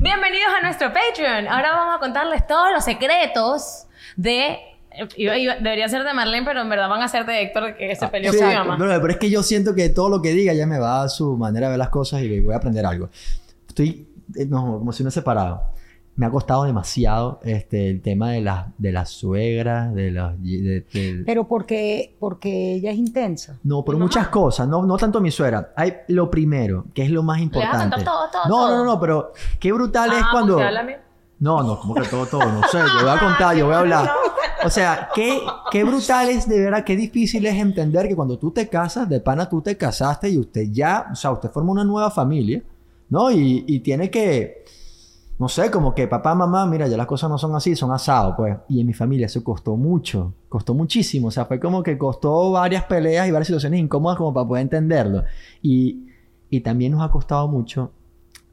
Bienvenidos a nuestro Patreon. Ahora vamos a contarles todos los secretos de. iba- iba- debería ser de Marlene, pero en verdad van a ser de Héctor, que se peleó Sí, con mi mamá. pero, pero es que yo siento que todo lo que diga ya me va a su manera de ver las cosas y voy a aprender algo. Estoy eh, no, como si no separado. Me ha costado demasiado este, el tema de las de las suegras, de los... de- de- Pero porque, porque ella es intensa. no, por muchas cosas, no, no tanto mi suegra. Hay lo primero, que es lo más vas a contar importante. todo, todo, no, todo? no, no, no, pero qué brutal es Ah, cuando... a mí. No, no, como que todo, todo, no sé, yo voy a contar, yo voy a hablar. O sea, qué, qué brutal es de verdad, qué difícil es entender que cuando tú te casas, de pana tú te casaste y usted ya, o sea, usted forma una nueva familia, ¿no? Y, y tiene que, no sé, como que papá, mamá, mira, ya las cosas no son así, son asados, pues. Y en mi familia eso costó mucho, costó muchísimo, o sea, fue como que costó varias peleas y varias situaciones incómodas como para poder entenderlo. Y, y también nos ha costado mucho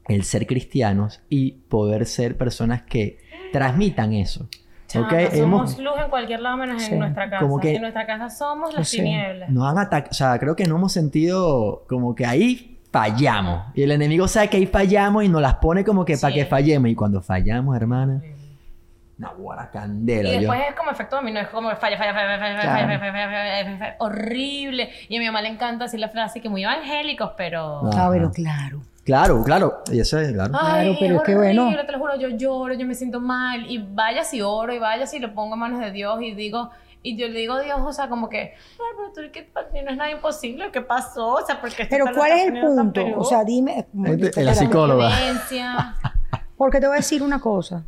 el ser cristianos y poder ser personas que transmitan eso. Chama, ¿ok? somos Hemos- luz en cualquier lado menos Sí. en nuestra casa. Como que- En nuestra casa somos las Sí. tinieblas. nos han atacado, o sea, creo que no hemos sentido como que ahí fallamos. Y el enemigo sabe que ahí fallamos y nos las pone como que para que fallemos. Y cuando fallamos, hermana, una guara Y candela. yo- después es como efecto dominó, es como falla, falla, falla, falla, falla, Claro. falla, falla, falla, falla, horrible. Y a mi mamá le encanta decir la frase que muy evangélicos, pero... Ah. Ah, pero claro. Claro, claro. Y eso es, claro. Ay, Claro, pero es que bueno. te lo juro, yo lloro, yo me siento mal. Y vaya si oro, y vaya si lo pongo en manos de Dios y digo... Y yo le digo a Dios, o sea, como que... Ay, pero tú, ¿qué, pa- no es nada imposible. ¿Qué pasó? O sea, porque... Pero ¿cuál es el punto? O sea, dime. Este- la psicóloga. Porque te voy a decir una cosa.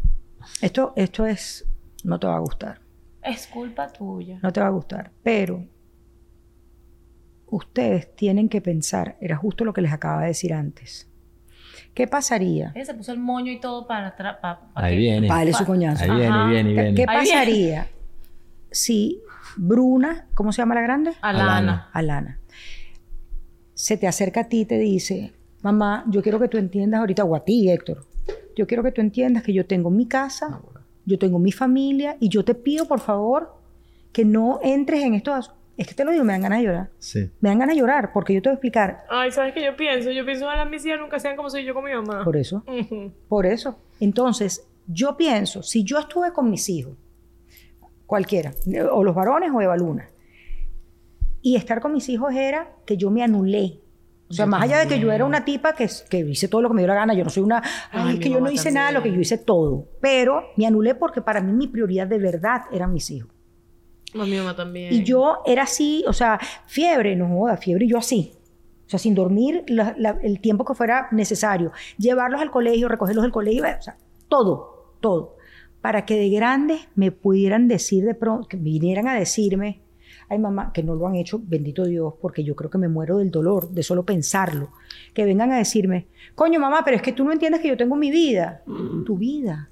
Esto, esto es. No te va a gustar. es culpa tuya. No te va a gustar. Pero. Ustedes tienen que pensar. Era justo lo que les acaba de decir antes. ¿Qué pasaría? Ella se puso el moño y todo para... atrás. pa- pa Ahí que- viene. Para darle su coñazo. Ahí viene, Ajá. viene, ¿Qué, viene. qué Ahí viene. pasaría si Bruna, ¿cómo se llama la grande? Alana. Alana, se te acerca a ti y te dice, mamá, yo quiero que tú entiendas ahorita, o a ti, Héctor, yo quiero que tú entiendas que yo tengo mi casa, yo tengo mi familia, y yo te pido, por favor, que no entres en esto. Es que te lo digo, me dan ganas de llorar. Sí. Me dan ganas de llorar, porque yo te voy a explicar. Ay, ¿sabes qué yo pienso? Yo pienso que las mis hijas nunca sean como soy yo con mi mamá. Por eso. Por eso. Entonces, yo pienso, si yo estuve con mis hijos, cualquiera, o los varones o Eva Luna, y estar con mis hijos era que yo me anulé. O sea, Yo más allá de que yo era una tipa que, que hice todo lo que me dio la gana, yo no soy una, ay, Ay, es que yo no hice nada, lo que yo hice todo. Pero me anulé porque para mí mi prioridad de verdad eran mis hijos. No, mi mamá también. Y yo era así, o sea, fiebre, no joda, fiebre, y yo así. O sea, sin dormir la- la- el tiempo que fuera necesario. Llevarlos al colegio, recogerlos del colegio, o sea, todo, todo. Para que de grandes me pudieran decir de pronto, que vinieran a decirme, ay mamá, que no lo han hecho, bendito Dios, porque yo creo que me muero del dolor, de solo pensarlo. Que vengan a decirme, coño mamá, pero es que tú no entiendes que yo tengo mi vida. Tu vida,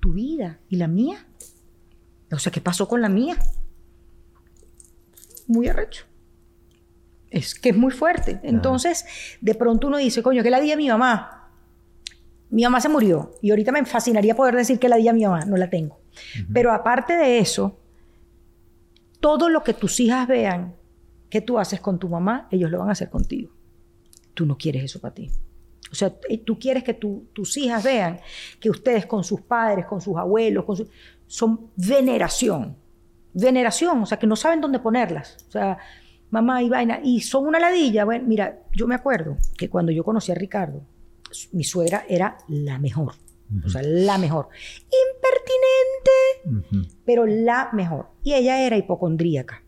tu vida, ¿y la mía? O sea, ¿qué pasó con la mía? Muy arrecho. Es que es muy fuerte. Entonces, de pronto uno dice, coño, que la di a mi mamá. Mi mamá se murió y ahorita me fascinaría poder decir que la di a mi mamá, no la tengo. Pero aparte de eso, todo lo que tus hijas vean que tú haces con tu mamá, ellos lo van a hacer contigo. Tú no quieres eso para ti. O sea, eh, tú quieres que tu- tus hijas vean que ustedes con sus padres, con sus abuelos, con su- son veneración. Veneración, o sea, que no saben dónde ponerlas. O sea, mamá y vaina. Y son una ladilla. Bueno, mira, yo me acuerdo que cuando yo conocí a Ricardo, mi suegra era la mejor. O sea, la mejor. Impertinente, pero la mejor. Y ella era hipocondríaca.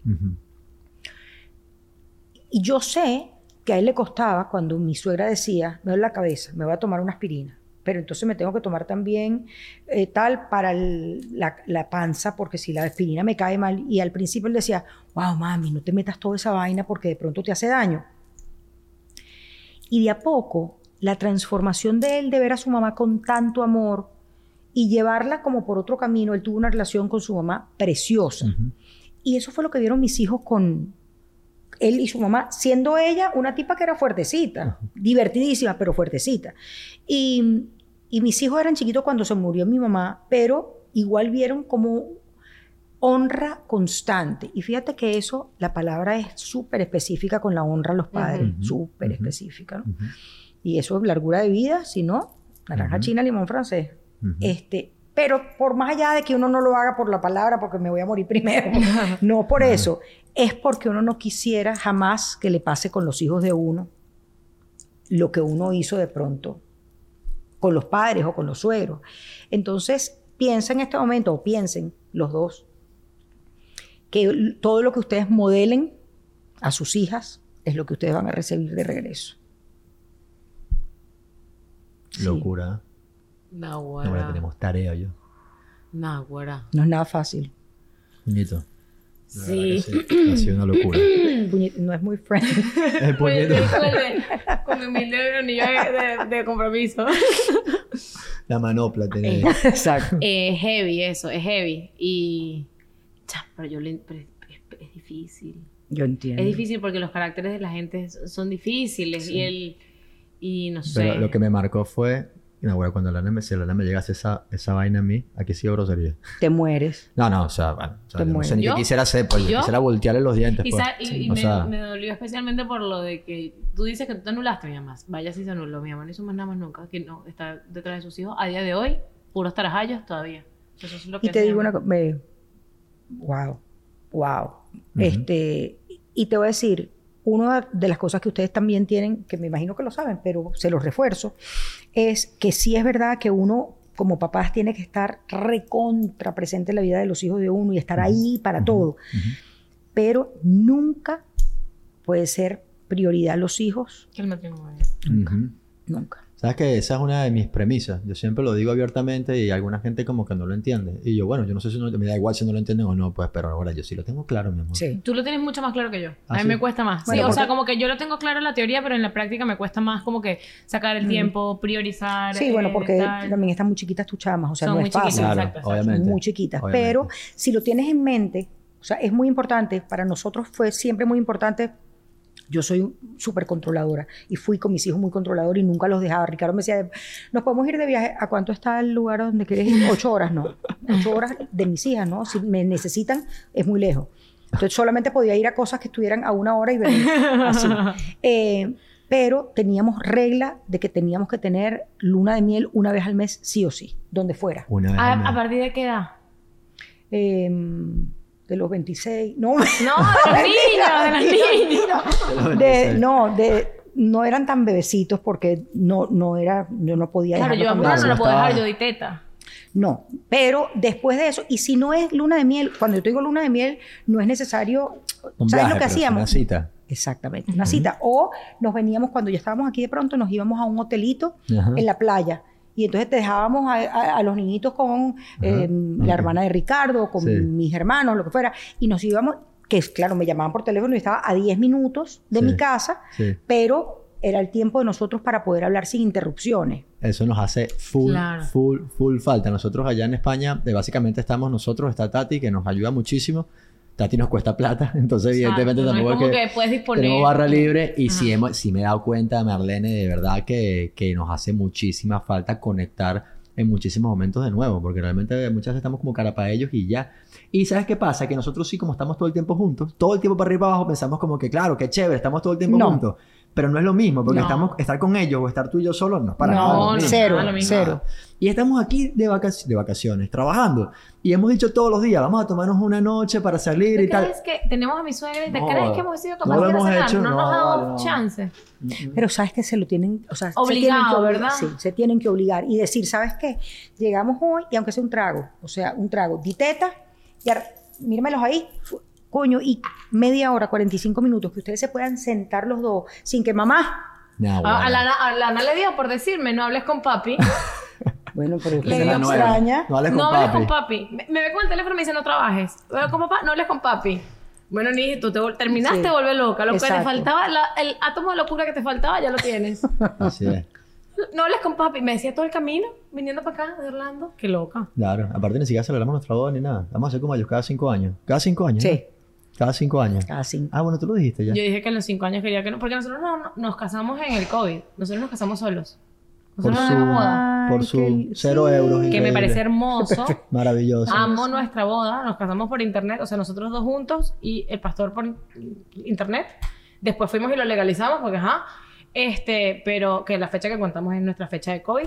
Y yo sé que a él le costaba cuando mi suegra decía, me duele la cabeza, me voy a tomar una aspirina, pero entonces me tengo que tomar también eh, tal para el- la, la panza, porque si la aspirina me cae mal. Y al principio él decía, wow, mami, no te metas toda esa vaina porque de pronto te hace daño. Y de a poco, la transformación de él de ver a su mamá con tanto amor y llevarla como por otro camino, él tuvo una relación con su mamá preciosa. Y eso fue lo que vieron mis hijos con él y su mamá, siendo ella una tipa que era fuertecita, divertidísima, pero fuertecita. Y, y mis hijos eran chiquitos cuando se murió mi mamá, pero igual vieron como honra constante. Y fíjate que eso, la palabra es súper específica con la honra a los padres, Ujú. súper Ujú. específica. Y eso es largura de vida, si no, Naranja china, limón francés. Este, pero por más allá de que uno no lo haga por la palabra porque me voy a morir primero, no por eso, es porque uno no quisiera jamás que le pase con los hijos de uno lo que uno hizo de pronto con los padres o con los suegros. Entonces, piensa en este momento, o piensen los dos, que todo lo que ustedes modelen a sus hijas es lo que ustedes van a recibir de regreso. Sí. Nahuara. Ahora tenemos tarea yo. Nahuara. No es nada fácil. Puñito. La Sí. verdad que sí. Ha sido una locura. No es muy friendly. El puñito. con, mi humilde anillo de, de- de compromiso. La manopla tenía. Exacto. Es heavy eso, es heavy. Y. cha, pero yo le. pero es, es- es difícil. Yo entiendo. Es difícil porque los caracteres de la gente son difíciles y el. Y no sé. Pero lo que me marcó fue. No, güey, cuando Lana me, si Lana me llegase esa, esa vaina a mí, aquí sí grosería. Te mueres. No, no, o sea, bueno, o sea, Te sé ni qué ¿Yo? quisiera hacer, pues yo ¿Yo? quisiera voltearle los dientes. Y, pues. sa- y- y o me, sea, me dolió especialmente por lo de que tú dices que tú te anulaste, mi mamá. Vaya si se anuló. Mi mamá no hizo más nada más nunca. Que no está detrás de sus hijos. A día de hoy, puros tarajallos todavía. Eso es lo que Y te hace digo mi una mamá. cosa. Wow. Wow. Este. Y te voy a decir, una de las cosas que ustedes también tienen, que me imagino que lo saben, pero se los refuerzo, es que sí es verdad que uno, como papás, tiene que estar recontra presente en la vida de los hijos de uno y estar ahí para todo. Pero nunca puede ser prioridad los hijos. Que el matrimonio. Ujú. Nunca. Sabes que esa es una de mis premisas. Yo siempre lo digo abiertamente y alguna gente como que no lo entiende. Y yo, bueno, yo no sé si no, me da igual si no lo entienden o no, pues, pero ahora yo sí lo tengo claro, mi amor. Sí. Tú lo tienes mucho más claro que yo. ¿Ah, a mí sí? me cuesta más. Bueno, sí, o sea, como que yo lo tengo claro en la teoría, pero en la práctica me cuesta más como que sacar el tiempo, priorizar. Sí, bueno, eh, porque tal. también están muy chiquitas tus chamas, o sea, Son no muy es fácil. chiquitas, Claro, exacto, exacto. obviamente. muy chiquitas. Obviamente. Pero si lo tienes en mente, o sea, es muy importante, para nosotros fue siempre muy importante. Yo soy súper controladora y fui con mis hijos muy controladora y nunca los dejaba. Ricardo me decía, ¿nos podemos ir de viaje? ¿A cuánto está el lugar donde quieres ir? Ocho horas, no. Ocho horas de mis hijas, ¿no? Si me necesitan, es muy lejos. Entonces solamente podía ir a cosas que estuvieran a una hora y venir. Así. Eh, pero teníamos regla de que teníamos que tener luna de miel una vez al mes, sí o sí, donde fuera. Una vez al ¿A, mes. a partir de qué edad? Eh, de los 26, no, No, de los niños, de los niños. de, no, de, no eran tan bebecitos porque no, no era, yo no podía Claro, yo a no no lo puedo dejar, yo di teta. No, pero después de eso, y si no es luna de miel, cuando yo te digo luna de miel, no es necesario, Un ¿sabes viaje, lo que hacíamos? Una cita. Exactamente, una cita. O nos veníamos, cuando ya estábamos aquí de pronto, nos íbamos a un hotelito en la playa. Y entonces te dejábamos a, a- a los niñitos con eh, la hermana de Ricardo, con Sí. mis hermanos, lo que fuera. Y nos íbamos, que es claro, me llamaban por teléfono y estaba a 10 minutos de Sí. mi casa, Sí. pero era el tiempo de nosotros para poder hablar sin interrupciones. Eso nos hace full, Claro. full, full falta. Nosotros allá en España, eh, básicamente estamos nosotros, está Tati, que nos ayuda muchísimo. Tati nos cuesta plata, entonces evidentemente no es tampoco como es que, que puedes disponer. tenemos barra libre y sí, hemos- sí me he dado cuenta, Marlene, de verdad que, que nos hace muchísima falta conectar en muchísimos momentos de nuevo, porque realmente muchas veces estamos como cara para ellos y ya. Y ¿sabes qué pasa? Que nosotros sí, como estamos todo el tiempo juntos, todo el tiempo para arriba y para abajo, pensamos como que, claro, qué chévere, estamos todo el tiempo No. juntos. Pero no es lo mismo, porque No. estamos, estar con ellos o estar tú y yo solos no es para No, nada. no, cero, nada lo mismo. cero. Y estamos aquí de, vacac- de vacaciones, trabajando. Y hemos dicho todos los días, vamos a tomarnos una noche para salir y ¿Te tal. crees que tenemos a mi suegra y te No, crees que hemos sido no capaces lo de hemos hacer hecho? No, nos no, ha dado vale, no. chance. Pero sabes que se lo tienen, o sea, se Obligado, tienen que obligar, ¿verdad? Sí, se tienen que obligar y decir, ¿sabes qué? Llegamos hoy y aunque sea un trago, o sea, un trago, di teta, y míremelos ahí, coño, y media hora, 45 minutos, que ustedes se puedan sentar los dos sin que mamá, A, bueno. a la, a la Ana le dio por decirme, no hables con papi. bueno, pero Le que dio me nueva. extraña. No hables con no hables papi. con papi. Me, me ve con el teléfono y me dice, no trabajes. Veo con papá, no hables con papi. Bueno, ni tú te terminaste Sí. de volver loca. Lo que te faltaba, la- el átomo de locura que te faltaba, ya lo tienes. Así es. no hables con papi. Me decía todo el camino, viniendo para acá de Orlando. Qué loca. Claro. Aparte ni siquiera celebramos nuestra boda ni nada. Vamos a hacer como ellos cada cinco años. Cada cinco años. Sí, ¿no? Cada cinco años. casi. Ah, bueno, tú lo dijiste ya. Yo dije que en los cinco años quería que no, porque nosotros no, no- nos casamos en el COVID. Nosotros nos casamos solos. Por Nosotros su, no hagamos boda. por su qué- cero sí. euros. Que me increíble. parece hermoso. Maravilloso. Amo nuestra boda, nos casamos por internet, o sea, nosotros dos juntos y el pastor por internet. Después fuimos y lo legalizamos porque, ajá, este, pero que la fecha que contamos es nuestra fecha de COVID.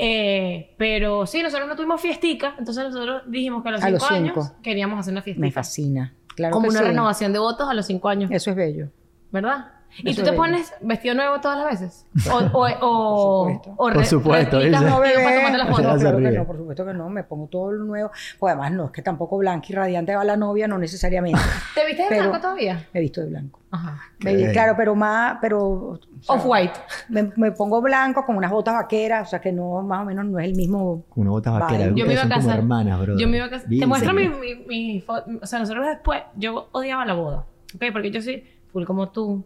Eh, pero sí, nosotros no tuvimos fiestica, entonces nosotros dijimos que a los A cinco los años cinco. queríamos hacer una fiestica. Me fascina. Claro Como que una sí. renovación de votos a los cinco años, Eso es bello. ¿verdad? ¿Y tú te es pones vestido nuevo todas las veces? O, o, o, Por supuesto. o Por re- supuesto, No, para tomarte las fotos. Claro que no, por supuesto que no. Me pongo todo lo nuevo. Pues además, no, es que tampoco blanca y radiante va la novia, no necesariamente. ¿Te viste de Pero- blanco todavía? Me he visto de blanco. Ajá. Me claro, pero más, pero... o sea, Off-white. Me, me pongo blanco con unas botas vaqueras, o sea que no, más o menos no es el mismo. Con una bota vaquera. Vale. Yo me iba a casar. hermanas, bro. Yo me iba a casar. Te muestro mi, mi, mi O sea, nosotros después, yo odiaba la boda. ¿Ok? Porque yo soy full como tú.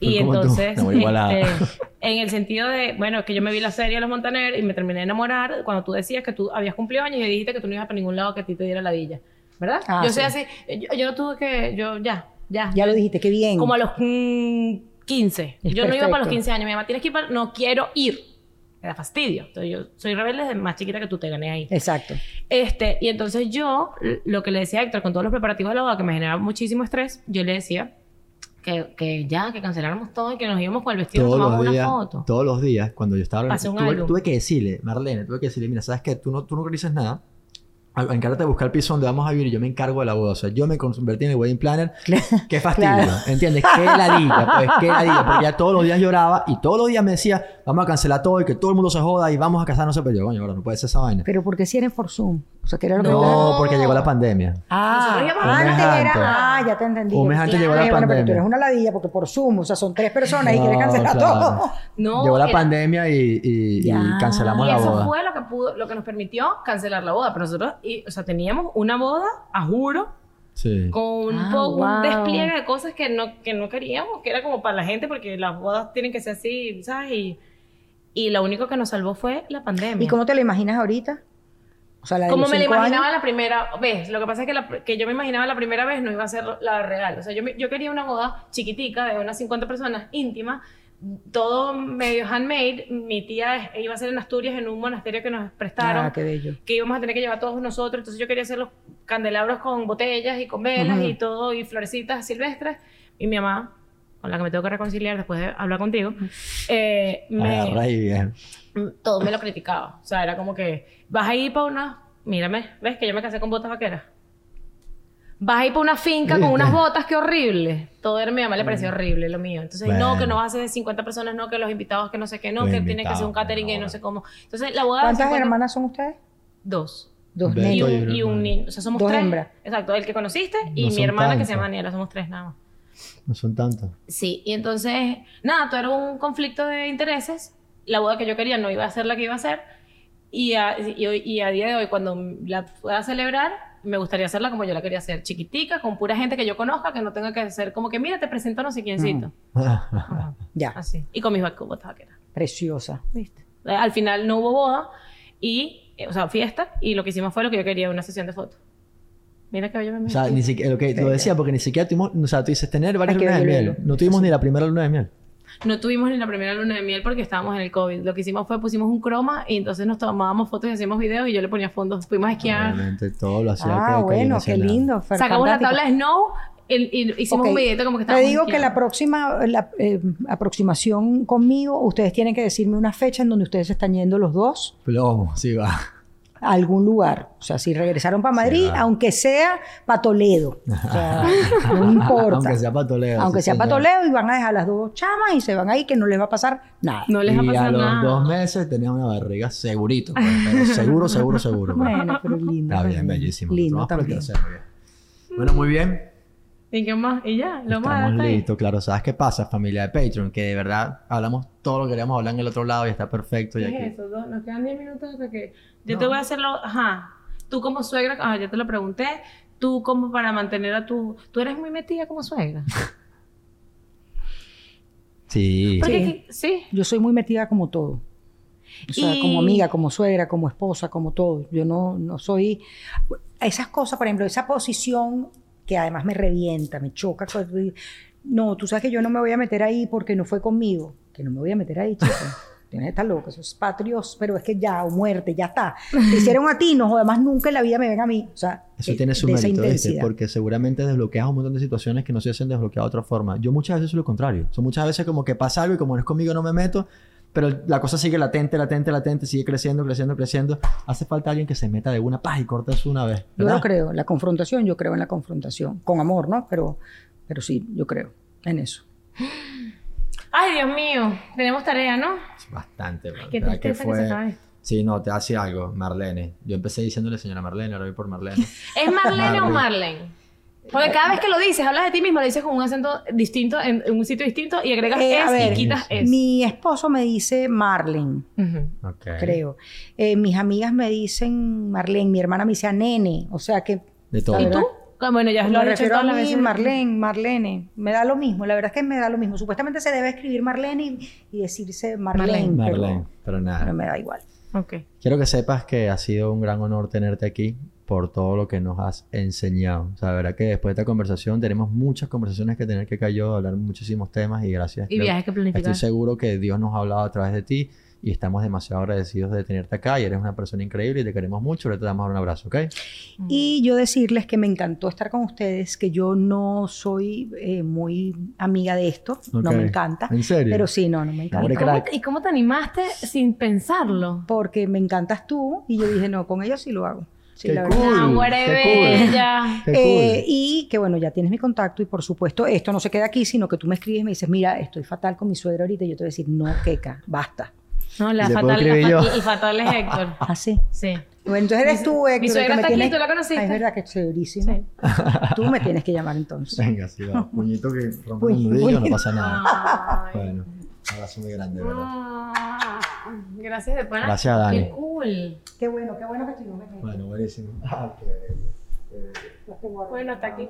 Y entonces, igualadas. este, en el sentido de, bueno, que yo me vi la serie de Los Montaner y me terminé de enamorar cuando tú decías que tú habías cumplido años y dijiste que tú no ibas para ningún lado que a ti te diera la villa. ¿Verdad? Ah, yo soy sí. así. Yo, yo no tuve que. Yo, ya, ya. Ya lo dijiste, qué bien. Como a los mm, 15. Es yo no iba para los perfecto. 15 años. Mi mamá, tienes que ir para... No quiero ir. Me da fastidio. Entonces, yo soy rebelde desde más chiquita que tú te gané ahí. Exacto. Este, y entonces yo, lo que le decía a Héctor, con todos los preparativos de la boda, que me generaba muchísimo estrés, yo le decía que, que ya, que canceláramos todo y que nos íbamos con el vestido todos tomamos los una días, foto. todos los días, cuando yo estaba Hace un tuve, álbum. tuve que decirle, Marlene, tuve que decirle, mira, ¿sabes qué? Tú no, tú no dices nada. Encárgate de buscar el piso donde vamos a vivir y yo me encargo de la boda. O sea, yo me convertí en el wedding planner. Qué fastidio, Claro. ¿entiendes? Qué ladilla, pues, qué ladilla. Porque ya todos los días lloraba y todos los días me decía, vamos a cancelar todo y que todo el mundo se joda y vamos a casarnos. Pero yo, coño, bro, no puede ser esa vaina. Pero ¿por qué si eres por Zoom? O sea, que era lo que No, porque llegó la pandemia. Ah, antes Un mes era. Ah, ya te entendí. Un mes antes llegó la bueno, pero tú pandemia. eres una ladilla porque por Zoom, o sea, son tres personas y No, quieres cancelar claro. todo. No, llegó la era- pandemia y, y- y Ya. cancelamos Y la eso boda. fue lo que pudo, lo que nos permitió cancelar la boda. Pero nosotros, y, o sea, teníamos una boda, a juro, Sí. con un, Ah, po- un wow. despliegue de cosas que no, que no queríamos, que era como para la gente, porque las bodas tienen que ser así, ¿sabes? Y, y lo único que nos salvó fue la pandemia. ¿Y cómo te lo imaginas ahorita? O sea, la de Como me la cinco imaginaba años. la primera vez. Lo que pasa es que, la- que yo me imaginaba la primera vez no iba a ser la real. O sea, yo, yo quería una boda chiquitica de unas 50 personas, íntima, todo medio handmade. Mi tía iba a ser en Asturias en un monasterio que nos prestaron. Ah, qué bello. que íbamos a tener que llevar todos nosotros. Entonces yo quería hacer los candelabros con botellas y con velas y todo, y florecitas silvestres. Y mi mamá, con la que me tengo que reconciliar después de hablar contigo, eh, me, ahí, bien. todo me lo criticaba. O sea, era como que vas a ir para una. Mírame, ¿ves que yo me casé con botas vaqueras? Vas a ir para una finca con unas botas, qué horrible. Todo era a mi mamá le pareció horrible lo mío. Entonces, no, Mm. Bueno. que no vas a ser de 50 personas, no, que los invitados, que no sé qué, no, Los que tiene que ser un catering y no, no sé cómo. Entonces, la boda. ¿Cuántas 50 hermanas son ustedes? Dos. Dos Y un, y un niño. O sea, somos Dos tres. hembras. Exacto, el que conociste y No mi hermana que se tantas. llama Daniela. Somos tres nada más. No son tantos. Sí, y entonces, nada, todo era un conflicto de intereses. La boda que yo quería no iba a ser la que iba a ser. Y a, y, hoy- y a día de hoy, cuando la pueda celebrar, me gustaría hacerla como yo la quería hacer, chiquitica, con pura gente que yo conozca, que no tenga que ser como que, mira, te presento a no sé quiéncito. Ajá, Ya, Así. Y con mis botas vaqueras. preciosa. ¿Viste? Al final no hubo boda, y, eh, o sea, fiesta, y lo que hicimos fue lo que yo quería, una sesión de fotos. Mira que bello me O sea, ni siquiera, lo que lo decía porque ni siquiera tuvimos, o sea, tú dices tener varias lunas de miel. No tuvimos ni la primera luna de miel. No tuvimos ni la primera luna de miel porque estábamos en el COVID. Lo que hicimos fue pusimos un croma y entonces nos tomábamos fotos y hacíamos videos y yo le ponía fondos. Fuimos a esquiar. Obviamente todo lo hacía Ah, que- bueno, qué lindo. Sacamos la fantástico. tabla de Snow y, y hicimos un videito como que Te estábamos digo que la próxima la, eh, aproximación conmigo, ustedes tienen que decirme una fecha en donde ustedes están yendo los dos Plomo, sí va. A algún lugar. O sea, si regresaron para Madrid, aunque sea para Toledo. O sea, no importa. Aunque sea para Toledo. Aunque sí, sea para. Toledo y van a dejar las dos chamas y se van ahí que no les va a pasar nada. No les va a y a pasar los nada. dos meses tenía una barriga segurito. pues, pero seguro, seguro, seguro. pues. Bueno, pero lindo. Está bien, también. bellísimo. Lindo también. bien. Bueno, muy bien. ¿Y qué más? Y ya, lo más. Estamos listos, claro. ¿Sabes qué pasa, familia de Patreon? Que de verdad hablamos todo lo que queríamos hablar en el otro lado y está perfecto. Y ¿Qué aquí... es eso? Dos- Nos quedan 10 minutos hasta que... Yo No. te voy a hacerlo... Ajá. Tú como suegra... Ah, ya te lo pregunté. Tú como para mantener a tu... Tú eres muy metida como suegra. Sí. Porque Sí. sí. Yo soy muy metida como todo. O sea, Y- como amiga, como suegra, como esposa, como todo. Yo no, no soy... Esas cosas, por ejemplo, esa posición que además me revienta, me choca. No, tú sabes que yo no me voy a meter ahí porque no fue conmigo. Que no me voy a meter ahí, chico. Tienes que estar loco, eso es patrios, pero es que ya, o muerte, ya está. Te hicieron a ti, no, además nunca en la vida me ven a mí. O sea, Eso eh, tiene su mérito. Porque seguramente desbloqueas un montón de situaciones que no se hacen desbloquear de otra forma. Yo muchas veces soy lo contrario. Son muchas veces como que pasa algo y como no es conmigo no me meto. pero la cosa sigue latente, latente, latente, sigue creciendo, creciendo, creciendo. Hace falta alguien que se meta de una paz y corte eso una vez. Yo ¿verdad? lo creo, la confrontación, yo creo en la confrontación, con amor, ¿no? Pero, pero sí, yo creo en eso. Ay, Dios mío, tenemos tarea, ¿no? Bastante. bro. Qué ¿Verdad que tristeza que se acabe. Sí, no, te hace algo, Marlene. Yo empecé diciéndole señora Marlene, ahora voy por Marlene. ¿Es Marlene o Marlene. Porque cada vez que lo dices, hablas de ti mismo, lo dices con un acento distinto, en, en un sitio distinto, y agregas Eh, a es ver, y quitas es. Mi esposo me dice Marlene, creo. Eh, mis amigas me dicen Marlene, mi hermana me dice Nene, o sea que... De todo. ¿Y verdad, tú? Ah, Bueno, ya lo Me refiero a mí, veces. Marlene, Marlene. Me da lo mismo, la verdad es que me da lo mismo. Supuestamente se debe escribir Marlene y, y decirse Marlene, Marlene. pero- Marlene, pero nada. pero me da igual. Ok. Quiero que sepas que ha sido un gran honor tenerte aquí por todo lo que nos has enseñado. O sea, la verdad que después de esta conversación tenemos muchas conversaciones que tener que cayó, hablar muchísimos temas y gracias. Y Creo- viajes que planificar. Estoy seguro que Dios nos ha hablado a través de ti y estamos demasiado agradecidos de tenerte acá y eres una persona increíble y te queremos mucho. Ahorita te damos un abrazo, ¿ok? Y yo decirles que me encantó estar con ustedes, que yo no soy eh, muy amiga de esto, no Ok. me encanta. ¿En serio? Pero sí, no, no me encanta. Hombre, ¿Cómo. ¿Y cómo te animaste sin pensarlo? Porque me encantas tú y yo dije, no, con ellos sí lo hago. Sí, Qué la cool. verdad. Ah, muere qué cool. bella. Qué Eh, cool. y que bueno, ya tienes mi contacto y por supuesto esto no se queda aquí, sino que tú me escribes y me dices, mira, estoy fatal con mi suegra ahorita y yo te voy a decir, no, queca, basta. No, la ¿Le puedo fatal, la fa- yo? el fatal es Héctor. Así. Sí. Bueno, entonces eres tú, Héctor. mi suegra está aquí, tienes- ¿tú la conociste? Ay, es verdad que es chéverísima. Sí. Tú me tienes que llamar entonces. Venga, sí, va. Puñito que rompe el nudillo, no pasa nada. Ay. Bueno, un abrazo muy grande, ¿verdad? Ah, Gracias de pana. Gracias, Dani. Qué cool. Qué bueno, qué bueno que estuvimos aquí. Bueno, buenísimo. Ah, qué tengo aquí. Bueno, hasta aquí.